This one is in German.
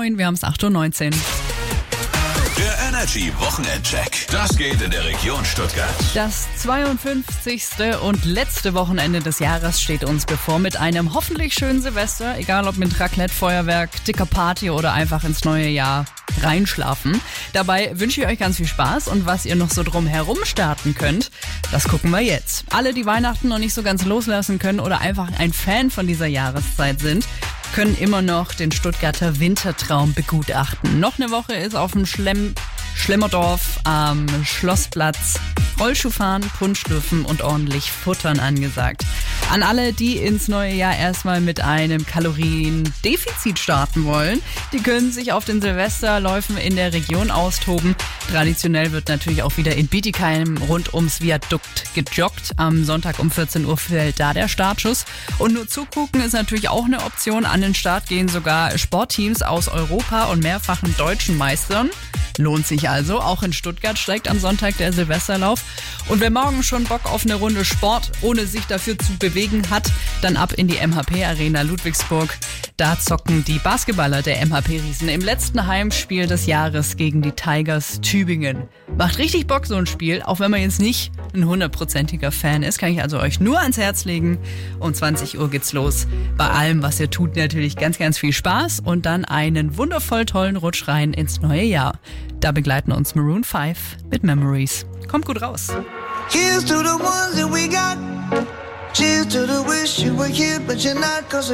moin, wir haben es 8.19 Uhr. Energy Wochenendcheck. Das geht in der Region Stuttgart. Das 52. und letzte Wochenende des Jahres steht uns bevor mit einem hoffentlich schönen Silvester, egal ob mit Raclette, Feuerwerk, dicker Party oder einfach ins neue Jahr reinschlafen. Dabei wünsche ich euch ganz viel Spaß und was ihr noch so drumherum starten könnt, das gucken wir jetzt. Alle, die Weihnachten noch nicht so ganz loslassen können oder einfach ein Fan von dieser Jahreszeit sind, können immer noch den Stuttgarter Wintertraum begutachten. Noch eine Woche ist auf dem Schlemm Schlemmerdorf am Schlossplatz Rollschuhfahren, Punschlüpfen und ordentlich Futtern angesagt. An alle, die ins neue Jahr erstmal mit einem Kaloriendefizit starten wollen, die können sich auf den Silvesterläufen in der Region austoben. Traditionell wird natürlich auch wieder in Bietigheim rund ums Viadukt gejoggt. Am Sonntag um 14 Uhr fällt da der Startschuss. Und nur zugucken ist natürlich auch eine Option. An den Start gehen sogar Sportteams aus Europa und mehrfachen deutschen Meistern. Lohnt sich also. Auch in Stuttgart steigt am Sonntag der Silvesterlauf. Und wer morgen schon Bock auf eine Runde Sport, ohne sich dafür zu bewegen hat, dann ab in die MHP Arena Ludwigsburg. Da zocken die Basketballer der MHP-Riesen im letzten Heimspiel des Jahres gegen die Tigers Tübingen. Macht richtig Bock so ein Spiel, auch wenn man jetzt nicht ein hundertprozentiger Fan ist, kann ich also euch nur ans Herz legen. Um 20 Uhr geht's los. Bei allem, was ihr tut, natürlich ganz, ganz viel Spaß und dann einen wundervoll tollen Rutsch rein ins neue Jahr. Da begleiten uns Maroon 5 mit Memories. Kommt gut raus. Here's to the ones that we got. Cheers to the wish you were here, but you're not, cause.